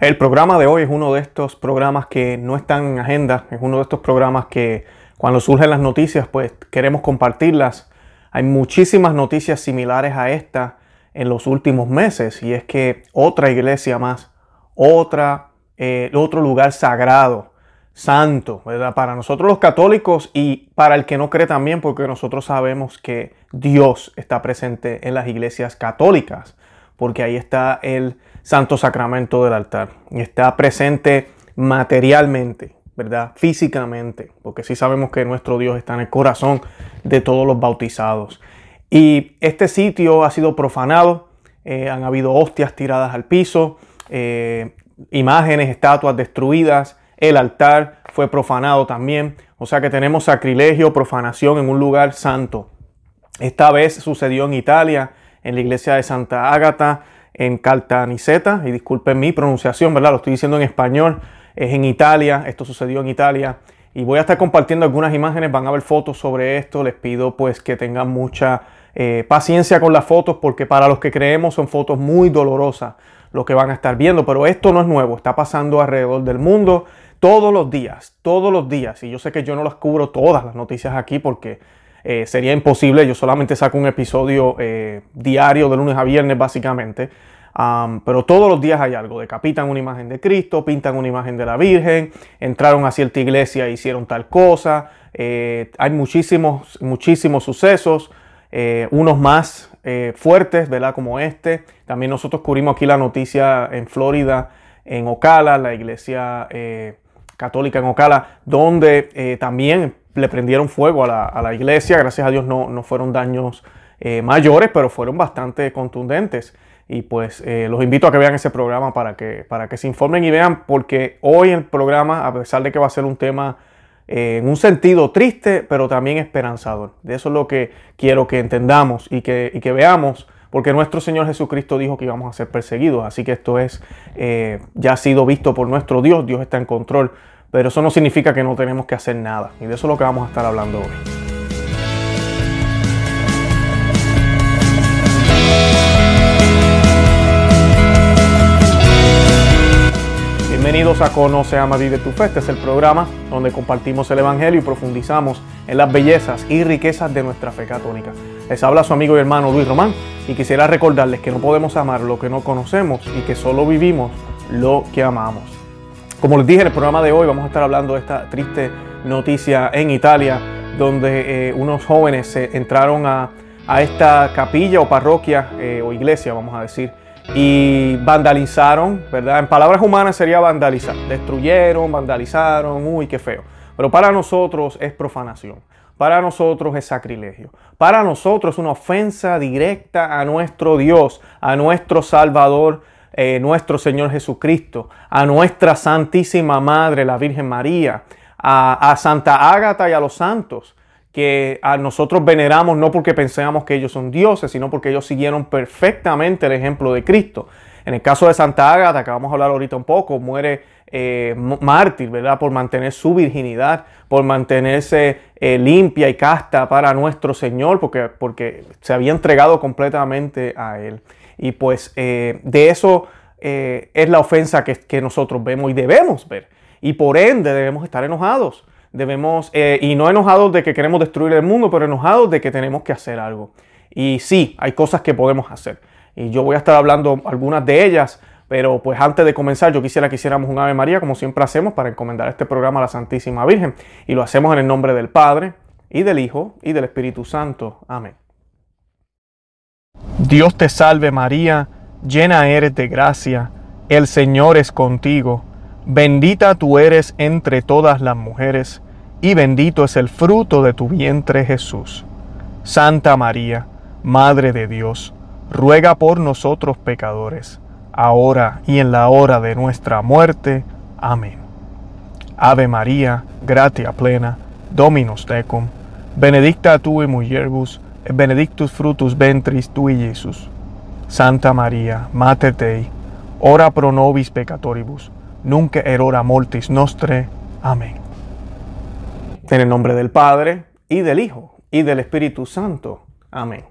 El programa de hoy es uno de estos programas que no están en agenda, es uno de estos programas que cuando surgen las noticias pues queremos compartirlas. Hay muchísimas noticias similares a esta en los últimos meses y es que otra iglesia más, otra, eh, otro lugar sagrado, santo. Para nosotros los católicos y para el que no cree también porque nosotros sabemos que Dios está presente en las iglesias católicas porque ahí está el santo sacramento del altar. Y está presente materialmente, ¿verdad? Físicamente, porque sí sabemos que nuestro Dios está en el corazón de todos los bautizados. Y este sitio ha sido profanado, eh, han habido hostias tiradas al piso, eh, imágenes, estatuas destruidas, el altar fue profanado también, o sea que tenemos sacrilegio, profanación en un lugar santo. Esta vez sucedió en Italia, en la iglesia de Santa Ágata, en Caltanissetta, y disculpen mi pronunciación, ¿verdad? Lo estoy diciendo en español, es en Italia, esto sucedió en Italia, y voy a estar compartiendo algunas imágenes, van a ver fotos sobre esto, les pido pues que tengan mucha eh, paciencia con las fotos, porque para los que creemos son fotos muy dolorosas lo que van a estar viendo, pero esto no es nuevo, está pasando alrededor del mundo todos los días, todos los días, y yo sé que yo no las cubro todas las noticias aquí porque eh, sería imposible. Yo solamente saco un episodio eh, diario de lunes a viernes básicamente. pero todos los días hay algo. Decapitan una imagen de Cristo, pintan una imagen de la Virgen, entraron a cierta iglesia e hicieron tal cosa. Eh, hay muchísimos, muchísimos sucesos, unos más fuertes, ¿verdad? Como este. También nosotros cubrimos aquí la noticia en Florida, en Ocala, la iglesia católica en Ocala, donde también le prendieron fuego a la, iglesia. Gracias a Dios no, fueron daños eh, mayores, pero fueron bastante contundentes. Y pues eh, los invito a que vean ese programa para que, para que se informen y vean, porque hoy el programa, a pesar de que va a ser un tema eh, en un sentido triste, pero también esperanzador. De eso es lo que quiero que entendamos y que, y que veamos, porque nuestro Señor Jesucristo dijo que íbamos a ser perseguidos. Así que esto es, ya ha sido visto por nuestro Dios, Dios está en control pero eso no significa que no tenemos que hacer nada. Y de eso es lo que vamos a estar hablando hoy. Bienvenidos a Conoce, Ama, Vive tu Fe. Este es el programa donde compartimos el Evangelio y profundizamos en las bellezas y riquezas de nuestra fe católica. Les habla su amigo y hermano Luis Román y quisiera recordarles que no podemos amar lo que no conocemos y que solo vivimos lo que amamos. Como les dije en el programa de hoy, vamos a estar hablando de esta triste noticia en Italia, donde eh, unos jóvenes entraron a, esta capilla o parroquia eh, o iglesia, vamos a decir, y vandalizaron, ¿verdad? En palabras humanas sería vandalizar. Destruyeron, vandalizaron, uy, qué feo. Pero para nosotros es profanación. Para nosotros es sacrilegio. Para nosotros es una ofensa directa a nuestro Dios, a nuestro Salvador eh, nuestro Señor Jesucristo, a nuestra Santísima Madre, la Virgen María, a, Santa Ágata y a los santos, que a nosotros veneramos no porque pensamos que ellos son dioses, sino porque ellos siguieron perfectamente el ejemplo de Cristo. En el caso de Santa Ágata, que vamos a hablar ahorita un poco, muere eh, mártir, ¿verdad? Por mantener su virginidad, por mantenerse eh, limpia y casta para nuestro Señor, porque, porque se había entregado completamente a Él. Y pues eh, de eso eh, es la ofensa que, nosotros vemos y debemos ver. Y por ende debemos estar enojados. Debemos, eh, y no enojados de que queremos destruir el mundo, pero enojados de que tenemos que hacer algo. Y sí, hay cosas que podemos hacer. Y yo voy a estar hablando algunas de ellas, pero pues antes de comenzar yo quisiera que hiciéramos un Ave María, como siempre hacemos, para encomendar este programa a la Santísima Virgen. Y lo hacemos en el nombre del Padre, y del Hijo, y del Espíritu Santo. Amén. Dios te salve María, llena eres de gracia, el Señor es contigo, bendita tú eres entre todas las mujeres, y bendito es el fruto de tu vientre Jesús. Santa María, Madre de Dios, ruega por nosotros pecadores, ahora y en la hora de nuestra muerte. Amén. Ave María, gratia plena, Dominus tecum, benedicta tu in mulieribus, benedictus frutus ventris tui, Jesus. Santa María, Mater Dei, ora pro nobis peccatoribus, nunc erora mortis nostre. Amén. En el nombre del Padre, y del Hijo, y del Espíritu Santo. Amén.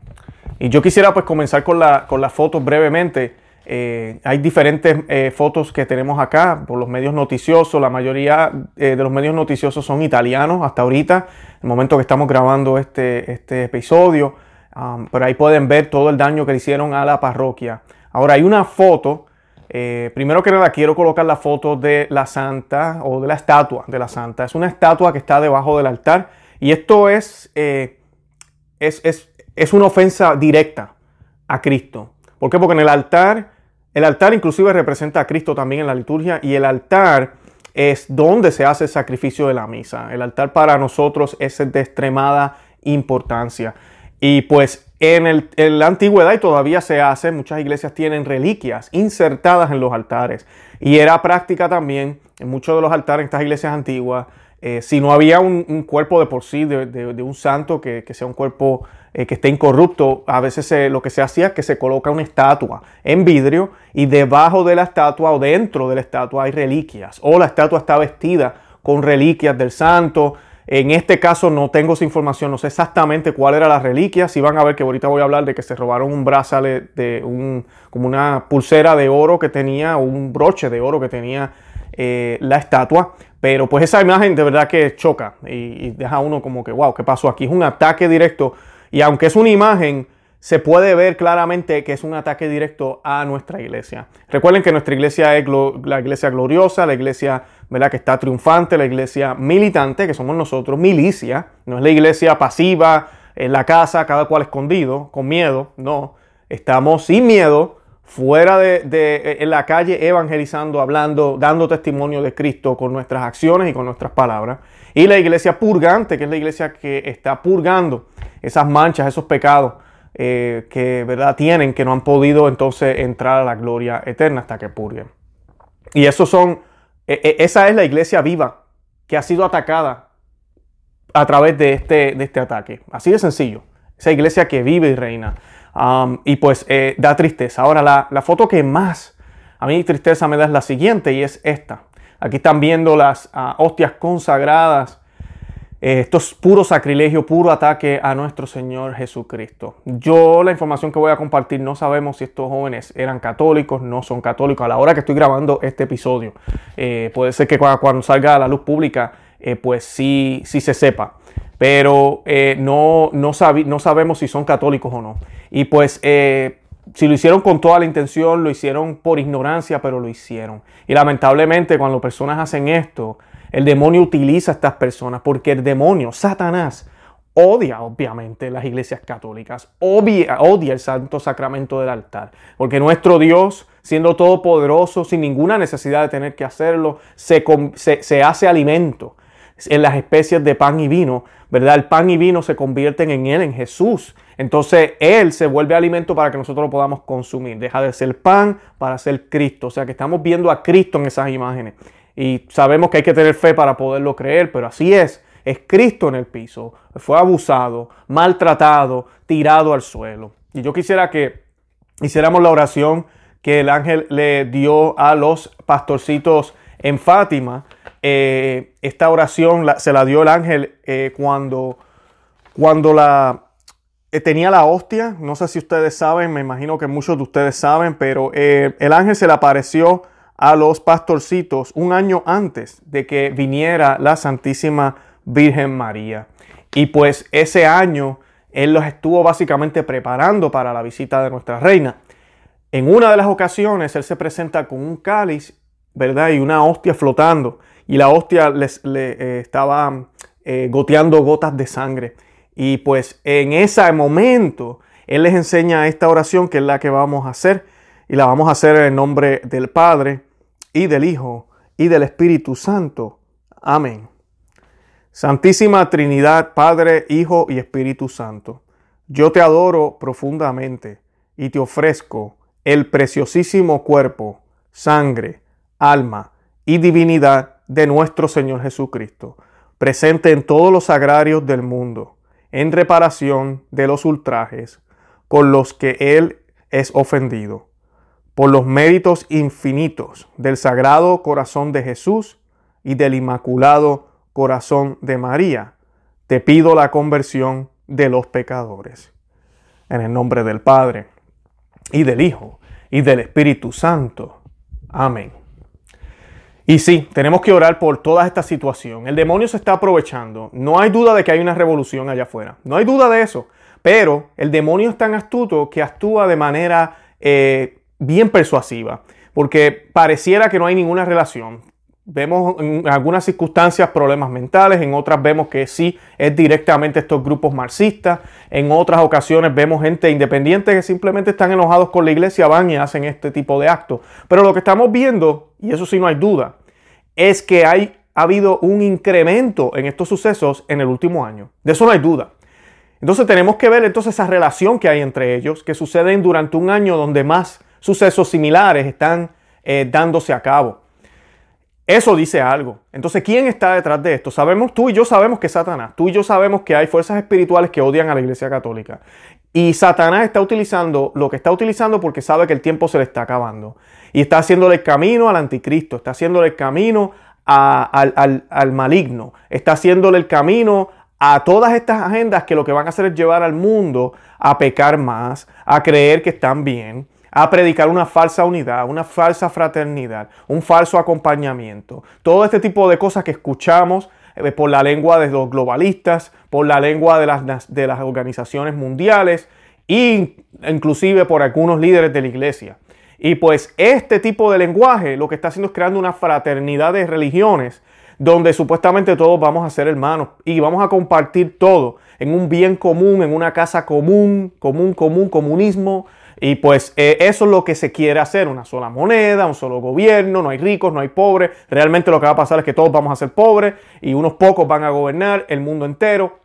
Y yo quisiera pues comenzar con, la, con las fotos brevemente. Eh, hay diferentes eh, fotos que tenemos acá por los medios noticiosos. La mayoría de los medios noticiosos son italianos hasta ahorita, el momento que estamos grabando este, este episodio. Um, pero ahí pueden ver todo el daño que le hicieron a la parroquia. Ahora hay una foto. primero que nada quiero colocar la foto de la santa o de la estatua de la santa. Es una estatua que está debajo del altar. Y esto es, es, es, es una ofensa directa a Cristo. ¿Por qué? Porque en el altar, el altar inclusive representa a Cristo también en la liturgia y el altar es donde se hace el sacrificio de la misa. El altar para nosotros es de extremada importancia. Y pues en, la antigüedad y todavía se hace, muchas iglesias tienen reliquias insertadas en los altares. Y era práctica también en muchos de los altares en estas iglesias antiguas eh, si no había un, cuerpo de por sí de, un santo que, sea un cuerpo eh, que esté incorrupto, a veces lo que se hacía es que se coloca una estatua en vidrio y debajo de la estatua o dentro de la estatua hay reliquias o la estatua está vestida con reliquias del santo. En este caso no tengo esa información, no sé exactamente cuál era la reliquia. Si van a ver que ahorita voy a hablar de que se robaron un brazalete de un, como una pulsera de oro que tenía, un broche de oro que tenía eh, la estatua. Pero pues esa imagen de verdad que choca y, deja uno como que, wow, ¿qué pasó aquí? Es un ataque directo y aunque es una imagen, se puede ver claramente que es un ataque directo a nuestra iglesia. Recuerden que nuestra iglesia es la iglesia gloriosa, la iglesia ¿verdad? que está triunfante, la iglesia militante, que somos nosotros, milicia, no es la iglesia pasiva en la casa, cada cual escondido, con miedo, no, estamos sin miedo fuera de, eh, en la calle evangelizando, hablando, dando testimonio de Cristo con nuestras acciones y con nuestras palabras. Y la iglesia purgante, que es la iglesia que está purgando esas manchas, esos pecados eh, que verdad tienen, que no han podido entonces entrar a la gloria eterna hasta que purguen. Y eso son, e, e, esa es la iglesia viva que ha sido atacada a través de este, de este ataque. Así de sencillo. Esa iglesia que vive y reina. Um, y pues eh, da tristeza. Ahora, la, foto que más a mí tristeza me da es la siguiente y es esta. Aquí están viendo las ah, hostias consagradas. Eh, esto es puro sacrilegio, puro ataque a nuestro Señor Jesucristo. Yo la información que voy a compartir no sabemos si estos jóvenes eran católicos, no son católicos. A la hora que estoy grabando este episodio, eh, puede ser que cuando, salga a la luz pública, pues sí, sí se sepa pero eh, no, no, no, sabemos si son católicos o no. Y pues eh, si lo hicieron con toda la intención, lo hicieron por ignorancia, pero lo hicieron. Y lamentablemente cuando personas hacen esto, el demonio utiliza a estas personas porque el demonio, Satanás, odia obviamente las iglesias católicas, odia, odia el santo sacramento del altar, porque nuestro Dios, siendo todopoderoso, sin ninguna necesidad de tener que hacerlo, se, se, se hace alimento en las especies de pan y vino, ¿verdad? El pan y vino se convierten en Él, en Jesús. Entonces Él se vuelve alimento para que nosotros lo podamos consumir. Deja de ser pan para ser Cristo. O sea que estamos viendo a Cristo en esas imágenes. Y sabemos que hay que tener fe para poderlo creer, pero así es. Es Cristo en el piso. Fue abusado, maltratado, tirado al suelo. Y yo quisiera que hiciéramos la oración que el ángel le dio a los pastorcitos en Fátima eh, esta oración se la dio el ángel eh, cuando, cuando la, eh, tenía la hostia. No sé si ustedes saben, me imagino que muchos de ustedes saben, pero el ángel se le apareció a los pastorcitos un año antes de que viniera la Santísima Virgen María. Y pues ese año él los estuvo básicamente preparando para la visita de nuestra reina. En una de las ocasiones él se presenta con un cáliz, ¿verdad? Y una hostia flotando y la hostia le eh, estaba eh, goteando gotas de sangre. Y pues en ese momento Él les enseña esta oración que es la que vamos a hacer. Y la vamos a hacer en el nombre del Padre y del Hijo y del Espíritu Santo. Amén. Santísima Trinidad, Padre, Hijo y Espíritu Santo, yo te adoro profundamente y te ofrezco el preciosísimo cuerpo, sangre, alma y divinidad de nuestro Señor Jesucristo, presente en todos los agrarios del mundo, en reparación de los ultrajes con los que Él es ofendido. Por los méritos infinitos del Sagrado Corazón de Jesús y del Inmaculado Corazón de María, te pido la conversión de los pecadores. En el nombre del Padre, y del Hijo, y del Espíritu Santo. Amén. Y sí, tenemos que orar por toda esta situación. El demonio se está aprovechando. No hay duda de que hay una revolución allá afuera. No hay duda de eso. Pero el demonio es tan astuto que actúa de manera eh, bien persuasiva. Porque pareciera que no hay ninguna relación. Vemos en algunas circunstancias problemas mentales, en otras vemos que sí es directamente estos grupos marxistas, en otras ocasiones vemos gente independiente que simplemente están enojados con la iglesia, van y hacen este tipo de actos. Pero lo que estamos viendo, y eso sí no hay duda, es que hay, ha habido un incremento en estos sucesos en el último año. De eso no hay duda. Entonces tenemos que ver entonces esa relación que hay entre ellos, que suceden durante un año donde más sucesos similares están eh, dándose a cabo. Eso dice algo. Entonces, ¿quién está detrás de esto? Sabemos, tú y yo sabemos que es Satanás. Tú y yo sabemos que hay fuerzas espirituales que odian a la Iglesia Católica. Y Satanás está utilizando lo que está utilizando porque sabe que el tiempo se le está acabando. Y está haciéndole el camino al anticristo, está haciéndole el camino al, al maligno, está haciéndole el camino a todas estas agendas que lo que van a hacer es llevar al mundo a pecar más, a creer que están bien, a predicar una falsa unidad, una falsa fraternidad, un falso acompañamiento. Todo este tipo de cosas que escuchamos eh, por la lengua de los globalistas, por la lengua de las, de las organizaciones mundiales e inclusive por algunos líderes de la iglesia. Y pues este tipo de lenguaje lo que está haciendo es creando una fraternidad de religiones donde supuestamente todos vamos a ser hermanos y vamos a compartir todo en un bien común, en una casa común, común, común, comunismo, y pues eh, eso es lo que se quiere hacer, una sola moneda, un solo gobierno, no hay ricos, no hay pobres. Realmente lo que va a pasar es que todos vamos a ser pobres y unos pocos van a gobernar el mundo entero.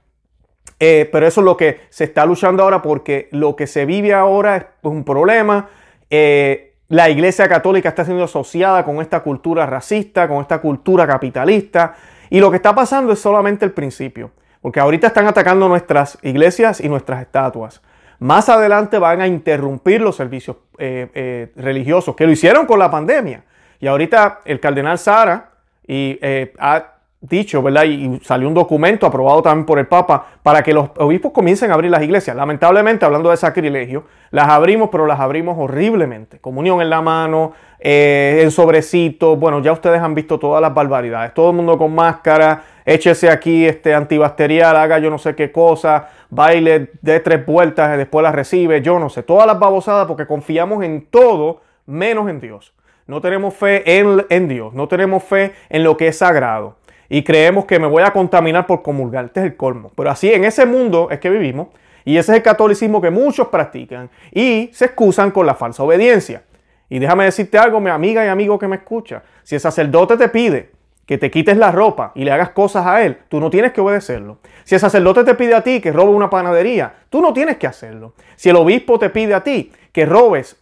Eh, pero eso es lo que se está luchando ahora porque lo que se vive ahora es un problema. Eh, la Iglesia Católica está siendo asociada con esta cultura racista, con esta cultura capitalista. Y lo que está pasando es solamente el principio. Porque ahorita están atacando nuestras iglesias y nuestras estatuas. Más adelante van a interrumpir los servicios eh, eh, religiosos, que lo hicieron con la pandemia. Y ahorita el cardenal Sara y, eh, ha dicho, ¿verdad? Y, salió un documento aprobado también por el Papa para que los obispos comiencen a abrir las iglesias. Lamentablemente, hablando de sacrilegio, las abrimos, pero las abrimos horriblemente. Comunión en la mano, en sobrecito. Bueno, ya ustedes han visto todas las barbaridades. Todo el mundo con máscara, échese aquí este antibacterial, haga yo no sé qué cosa baile de tres vueltas y después la recibe, yo no sé, todas las babosadas porque confiamos en todo menos en Dios. No tenemos fe en, en, Dios, no tenemos fe en lo que es sagrado. Y creemos que me voy a contaminar por comulgar. Este es el colmo. Pero así en ese mundo es que vivimos. Y ese es el catolicismo que muchos practican. Y se excusan con la falsa obediencia. Y déjame decirte algo, mi amiga y amigo que me escucha. Si el sacerdote te pide que te quites la ropa y le hagas cosas a él, tú no tienes que obedecerlo. Si el sacerdote te pide a ti que robe una panadería, tú no tienes que hacerlo. Si el obispo te pide a ti que robes,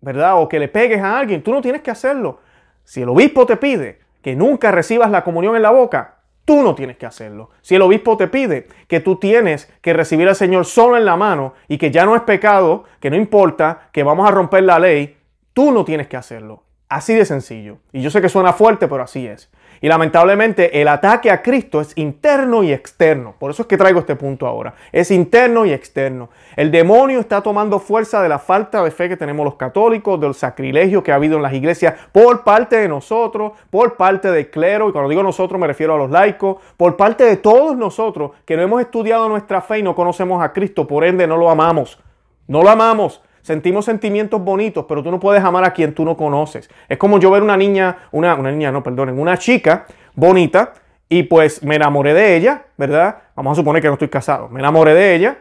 ¿verdad? O que le pegues a alguien, tú no tienes que hacerlo. Si el obispo te pide que nunca recibas la comunión en la boca, tú no tienes que hacerlo. Si el obispo te pide que tú tienes que recibir al Señor solo en la mano y que ya no es pecado, que no importa, que vamos a romper la ley, tú no tienes que hacerlo. Así de sencillo. Y yo sé que suena fuerte, pero así es. Y lamentablemente el ataque a Cristo es interno y externo. Por eso es que traigo este punto ahora. Es interno y externo. El demonio está tomando fuerza de la falta de fe que tenemos los católicos, del sacrilegio que ha habido en las iglesias por parte de nosotros, por parte del clero, y cuando digo nosotros me refiero a los laicos, por parte de todos nosotros que no hemos estudiado nuestra fe y no conocemos a Cristo, por ende no lo amamos. No lo amamos. Sentimos sentimientos bonitos, pero tú no puedes amar a quien tú no conoces. Es como yo ver una niña, una, una niña, no, perdonen, una chica bonita y pues me enamoré de ella, ¿verdad? Vamos a suponer que no estoy casado. Me enamoré de ella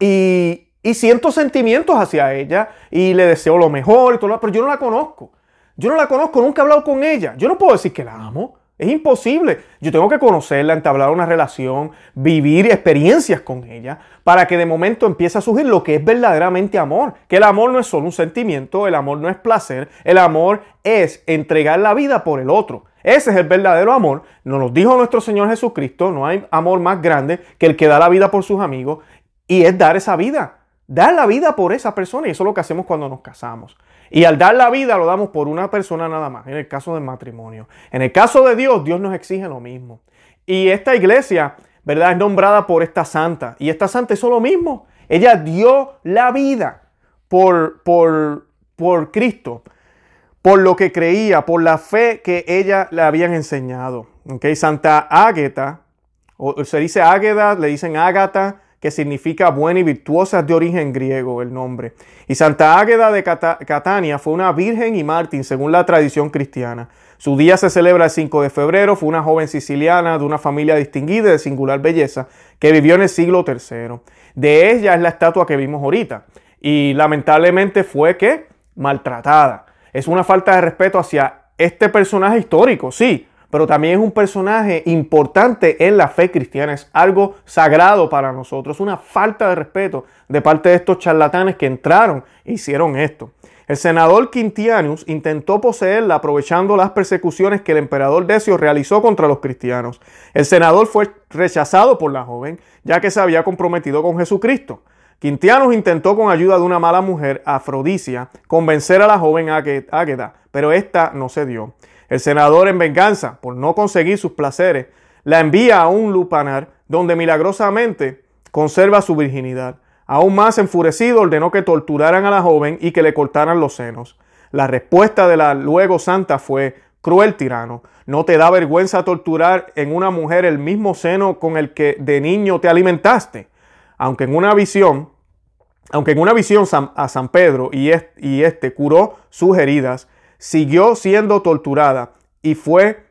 y, y siento sentimientos hacia ella y le deseo lo mejor y todo, pero yo no la conozco. Yo no la conozco, nunca he hablado con ella. Yo no puedo decir que la amo. Es imposible. Yo tengo que conocerla, entablar una relación, vivir experiencias con ella, para que de momento empiece a surgir lo que es verdaderamente amor. Que el amor no es solo un sentimiento, el amor no es placer, el amor es entregar la vida por el otro. Ese es el verdadero amor. Nos lo dijo nuestro Señor Jesucristo. No hay amor más grande que el que da la vida por sus amigos. Y es dar esa vida. Dar la vida por esa persona. Y eso es lo que hacemos cuando nos casamos. Y al dar la vida lo damos por una persona nada más, en el caso del matrimonio. En el caso de Dios, Dios nos exige lo mismo. Y esta iglesia, ¿verdad? Es nombrada por esta santa. Y esta santa hizo lo mismo. Ella dio la vida por, por, por Cristo, por lo que creía, por la fe que ella le habían enseñado. ¿Okay? Santa Águeda, o se dice Águeda, le dicen Ágata, que significa buena y virtuosa de origen griego el nombre. Y Santa Águeda de Catania fue una virgen y mártir según la tradición cristiana. Su día se celebra el 5 de febrero, fue una joven siciliana de una familia distinguida y de singular belleza que vivió en el siglo III. De ella es la estatua que vimos ahorita y lamentablemente fue que maltratada. Es una falta de respeto hacia este personaje histórico, sí, pero también es un personaje importante en la fe cristiana, es algo sagrado para nosotros, una falta de respeto de parte de estos charlatanes que entraron e hicieron esto. El senador Quintianus intentó poseerla aprovechando las persecuciones que el emperador Decio realizó contra los cristianos. El senador fue rechazado por la joven, ya que se había comprometido con Jesucristo. Quintianus intentó con ayuda de una mala mujer, Afrodisia, convencer a la joven Águeda, pero esta no se dio. El senador, en venganza por no conseguir sus placeres, la envía a un lupanar donde milagrosamente conserva su virginidad. Aún más enfurecido, ordenó que torturaran a la joven y que le cortaran los senos. La respuesta de la luego santa fue, cruel tirano, ¿no te da vergüenza torturar en una mujer el mismo seno con el que de niño te alimentaste? Aunque en una visión, aunque en una visión a San Pedro y este curó sus heridas, siguió siendo torturada y fue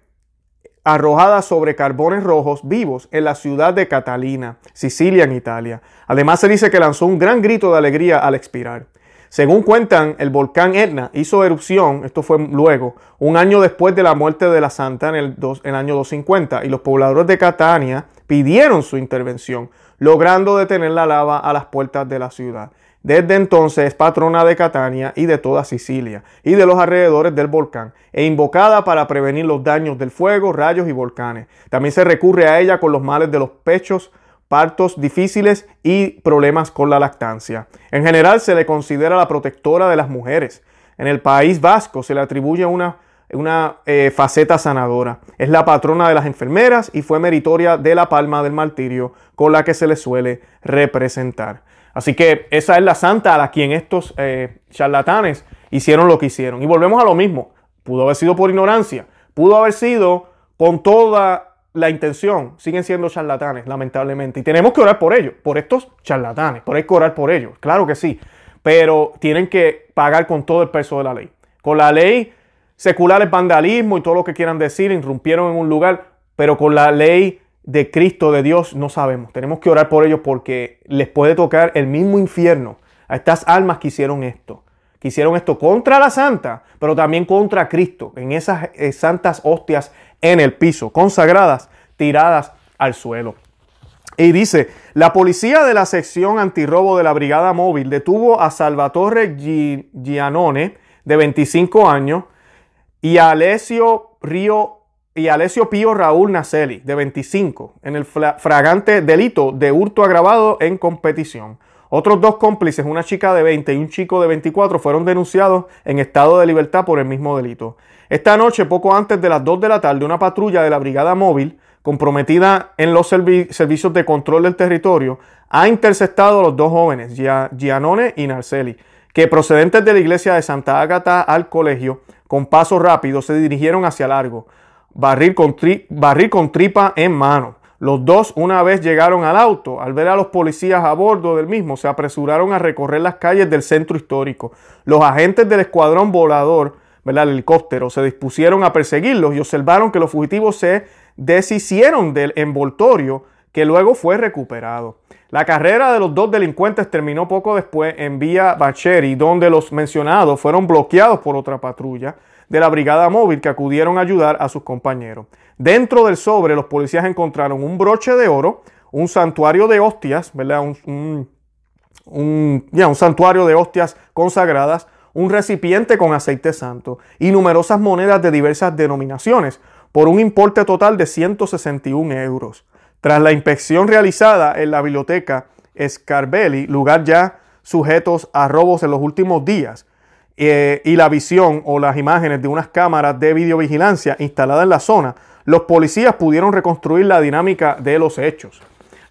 arrojada sobre carbones rojos vivos en la ciudad de Catalina, Sicilia, en Italia. Además se dice que lanzó un gran grito de alegría al expirar. Según cuentan, el volcán Etna hizo erupción, esto fue luego, un año después de la muerte de la santa en el, en el año 250, y los pobladores de Catania pidieron su intervención, logrando detener la lava a las puertas de la ciudad. Desde entonces es patrona de Catania y de toda Sicilia y de los alrededores del volcán e invocada para prevenir los daños del fuego, rayos y volcanes. También se recurre a ella con los males de los pechos, partos difíciles y problemas con la lactancia. En general se le considera la protectora de las mujeres. En el País Vasco se le atribuye una, una eh, faceta sanadora. Es la patrona de las enfermeras y fue meritoria de la palma del martirio con la que se le suele representar. Así que esa es la santa a la quien estos eh, charlatanes hicieron lo que hicieron. Y volvemos a lo mismo. Pudo haber sido por ignorancia, pudo haber sido con toda la intención. Siguen siendo charlatanes, lamentablemente. Y tenemos que orar por ellos, por estos charlatanes. Por hay que orar por ellos, claro que sí. Pero tienen que pagar con todo el peso de la ley. Con la ley secular el vandalismo y todo lo que quieran decir, irrumpieron en un lugar, pero con la ley de Cristo, de Dios, no sabemos. Tenemos que orar por ellos porque les puede tocar el mismo infierno a estas almas que hicieron esto. Que hicieron esto contra la santa, pero también contra Cristo, en esas eh, santas hostias en el piso, consagradas, tiradas al suelo. Y dice, la policía de la sección antirrobo de la Brigada Móvil detuvo a Salvatore Gianone, de 25 años, y a Alessio Río y Alessio Pío Raúl Nacelli, de 25, en el fragante delito de hurto agravado en competición. Otros dos cómplices, una chica de 20 y un chico de 24, fueron denunciados en estado de libertad por el mismo delito. Esta noche, poco antes de las 2 de la tarde, una patrulla de la Brigada Móvil, comprometida en los servicios de control del territorio, ha interceptado a los dos jóvenes, Gianone y Narceli, que procedentes de la iglesia de Santa Ágata al colegio, con paso rápido, se dirigieron hacia Largo barril con, tripa en mano. Los dos, una vez llegaron al auto, al ver a los policías a bordo del mismo, se apresuraron a recorrer las calles del centro histórico. Los agentes del escuadrón volador, ¿verdad? el helicóptero, se dispusieron a perseguirlos y observaron que los fugitivos se deshicieron del envoltorio que luego fue recuperado. La carrera de los dos delincuentes terminó poco después en Vía Bacheri, donde los mencionados fueron bloqueados por otra patrulla de la brigada móvil que acudieron a ayudar a sus compañeros. Dentro del sobre, los policías encontraron un broche de oro, un santuario de hostias, ¿verdad? Un, un, santuario de hostias consagradas, un recipiente con aceite santo y numerosas monedas de diversas denominaciones, por un importe total de 161 euros. Tras la inspección realizada en la biblioteca Scarbelli, lugar ya sujetos a robos en los últimos días, eh, y la visión o las imágenes de unas cámaras de videovigilancia instaladas en la zona, los policías pudieron reconstruir la dinámica de los hechos.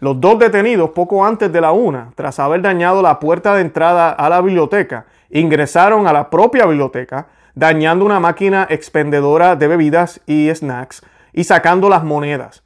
Los dos detenidos, poco antes de la una, tras haber dañado la puerta de entrada a la biblioteca, ingresaron a la propia biblioteca, dañando una máquina expendedora de bebidas y snacks y sacando las monedas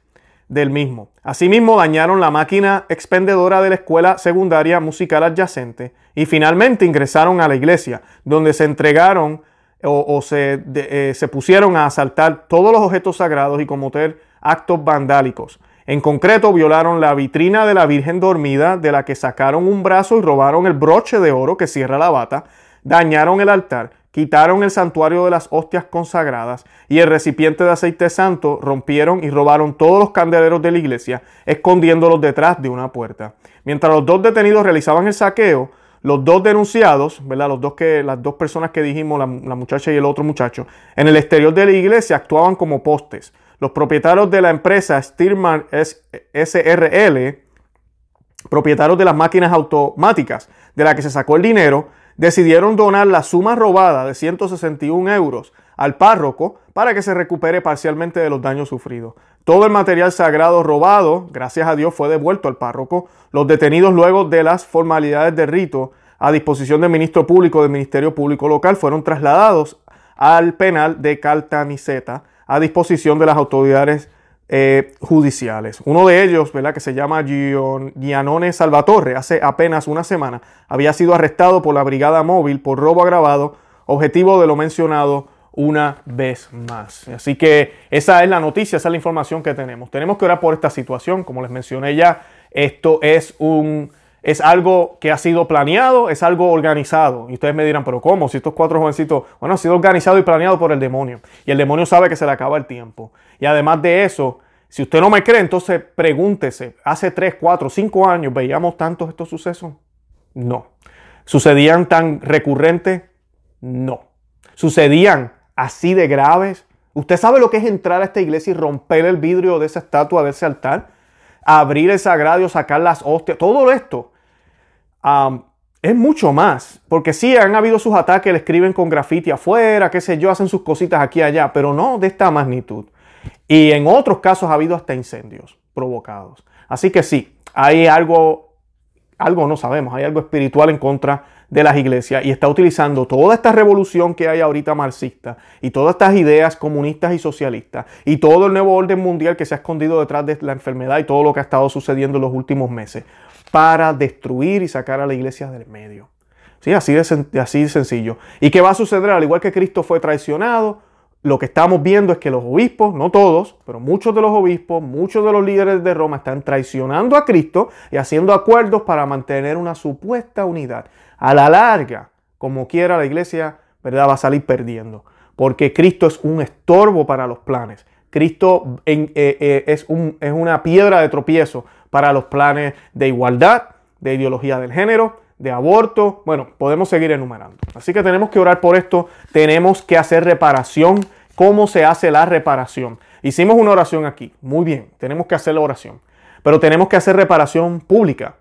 del mismo. Asimismo, dañaron la máquina expendedora de la escuela secundaria musical adyacente y finalmente ingresaron a la iglesia, donde se entregaron o, se, eh, se, pusieron a asaltar todos los objetos sagrados y cometer actos vandálicos. En concreto, violaron la vitrina de la Virgen dormida, de la que sacaron un brazo y robaron el broche de oro que cierra la bata, dañaron el altar, quitaron el santuario de las hostias consagradas y el recipiente de aceite santo, rompieron y robaron todos los candeleros de la iglesia, escondiéndolos detrás de una puerta. Mientras los dos detenidos realizaban el saqueo, los dos denunciados, ¿verdad? Los dos que, las dos personas que dijimos, la, la muchacha y el otro muchacho, en el exterior de la iglesia actuaban como postes. Los propietarios de la empresa Stirman SRL, propietarios de las máquinas automáticas de la que se sacó el dinero, decidieron donar la suma robada de 161 euros al párroco para que se recupere parcialmente de los daños sufridos. Todo el material sagrado robado, gracias a Dios, fue devuelto al párroco. Los detenidos luego de las formalidades de rito a disposición del ministro público del Ministerio Público Local fueron trasladados al penal de Caltanissetta a disposición de las autoridades eh, judiciales. Uno de ellos, ¿verdad? que se llama Gianone Salvatore, hace apenas una semana, había sido arrestado por la Brigada Móvil por robo agravado, objetivo de lo mencionado una vez más. Así que esa es la noticia, esa es la información que tenemos. Tenemos que orar por esta situación, como les mencioné ya, esto es un es algo que ha sido planeado, es algo organizado. Y ustedes me dirán, pero ¿cómo? Si estos cuatro jovencitos, bueno, ha sido organizado y planeado por el demonio. Y el demonio sabe que se le acaba el tiempo. Y además de eso, si usted no me cree, entonces pregúntese, hace 3, 4, 5 años veíamos tantos estos sucesos. No. ¿Sucedían tan recurrentes? No. ¿Sucedían así de graves? ¿Usted sabe lo que es entrar a esta iglesia y romper el vidrio de esa estatua, de ese altar? Abrir el sagrario, sacar las hostias, todo esto es mucho más. Porque sí, han habido sus ataques, le escriben con grafiti afuera, qué sé yo, hacen sus cositas aquí y allá, pero no de esta magnitud. Y en otros casos ha habido hasta incendios provocados. Así que sí, hay algo, algo no sabemos, hay algo espiritual en contra de las iglesias y está utilizando toda esta revolución que hay ahorita marxista y todas estas ideas comunistas y socialistas y todo el nuevo orden mundial que se ha escondido detrás de la enfermedad y todo lo que ha estado sucediendo en los últimos meses para destruir y sacar a la iglesia del medio. Sí, así de, así de sencillo. ¿Y qué va a suceder? Al igual que Cristo fue traicionado, lo que estamos viendo es que los obispos, no todos, pero muchos de los obispos, muchos de los líderes de Roma están traicionando a Cristo y haciendo acuerdos para mantener una supuesta unidad. A la larga, como quiera la iglesia, ¿verdad? Va a salir perdiendo. Porque Cristo es un estorbo para los planes. Cristo eh, eh, es, es una piedra de tropiezo para los planes de igualdad, de ideología del género, de aborto. Bueno, podemos seguir enumerando. Así que tenemos que orar por esto. Tenemos que hacer reparación. ¿Cómo se hace la reparación? Hicimos una oración aquí. Muy bien, tenemos que hacer la oración. Pero tenemos que hacer reparación pública.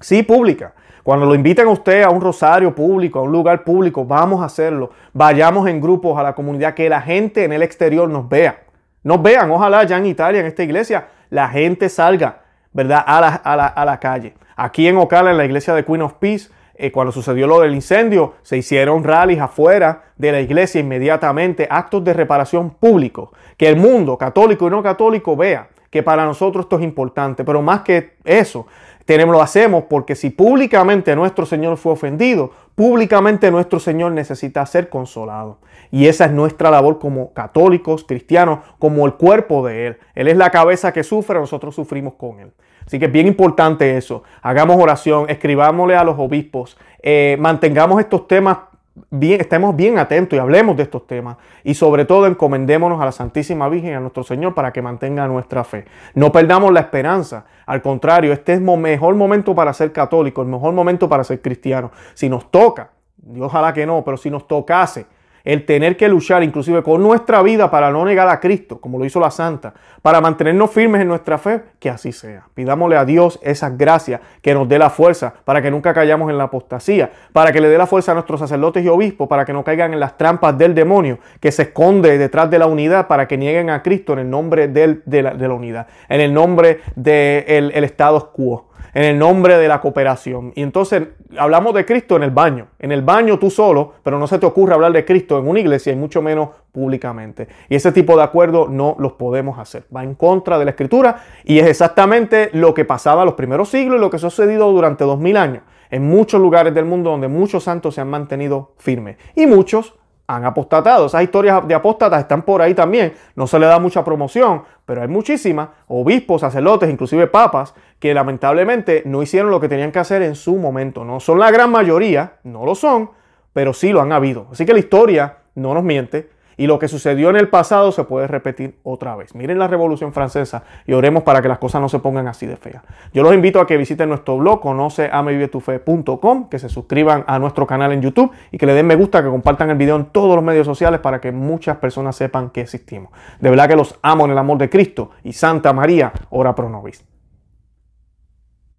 Sí, pública. Cuando lo inviten a usted a un rosario público, a un lugar público, vamos a hacerlo. Vayamos en grupos a la comunidad, que la gente en el exterior nos vea. Nos vean, ojalá ya en Italia, en esta iglesia, la gente salga ¿verdad? A la, a la, a la calle. Aquí en Ocala, en la iglesia de Queen of Peace, eh, cuando sucedió lo del incendio, se hicieron rallies afuera de la iglesia inmediatamente, actos de reparación públicos, que el mundo, católico y no católico, vea que para nosotros esto es importante, pero más que eso, tenemos, lo hacemos porque si públicamente nuestro Señor fue ofendido, públicamente nuestro Señor necesita ser consolado. Y esa es nuestra labor como católicos, cristianos, como el cuerpo de Él. Él es la cabeza que sufre, nosotros sufrimos con Él. Así que es bien importante eso. Hagamos oración, escribámosle a los obispos, eh, mantengamos estos temas bien, estemos bien atentos y hablemos de estos temas. Y sobre todo encomendémonos a la Santísima Virgen, a nuestro Señor, para que mantenga nuestra fe. No perdamos la esperanza. Al contrario, este es el mejor momento para ser católico, el mejor momento para ser cristiano. Si nos toca, y ojalá que no, pero si nos tocase el tener que luchar inclusive con nuestra vida para no negar a Cristo, como lo hizo la Santa, para mantenernos firmes en nuestra fe, que así sea. Pidámosle a Dios esas gracias, que nos dé la fuerza para que nunca callamos en la apostasía, para que le dé la fuerza a nuestros sacerdotes y obispos, para que no caigan en las trampas del demonio que se esconde detrás de la unidad, para que nieguen a Cristo en el nombre de, la, unidad, en el nombre del el estado quo en el nombre de la cooperación. Y entonces hablamos de Cristo en el baño. En el baño tú solo, pero no se te ocurre hablar de Cristo en una iglesia y mucho menos públicamente. Y ese tipo de acuerdos no los podemos hacer. Va en contra de la escritura y es exactamente lo que pasaba los primeros siglos y lo que ha sucedido durante dos mil años en muchos lugares del mundo donde muchos santos se han mantenido firmes y muchos han apostatado. Esas historias de apóstatas están por ahí también. No se le da mucha promoción, pero hay muchísimas, obispos, sacerdotes, inclusive papas, que lamentablemente no hicieron lo que tenían que hacer en su momento. No son la gran mayoría, no lo son, pero sí lo han habido. Así que la historia no nos miente y lo que sucedió en el pasado se puede repetir otra vez. Miren la Revolución Francesa y oremos para que las cosas no se pongan así de feas. Yo los invito a que visiten nuestro blog conoceamevivetufe.com, que se suscriban a nuestro canal en YouTube y que le den me gusta, que compartan el video en todos los medios sociales para que muchas personas sepan que existimos. De verdad que los amo en el amor de Cristo y Santa María, ora pro nobis.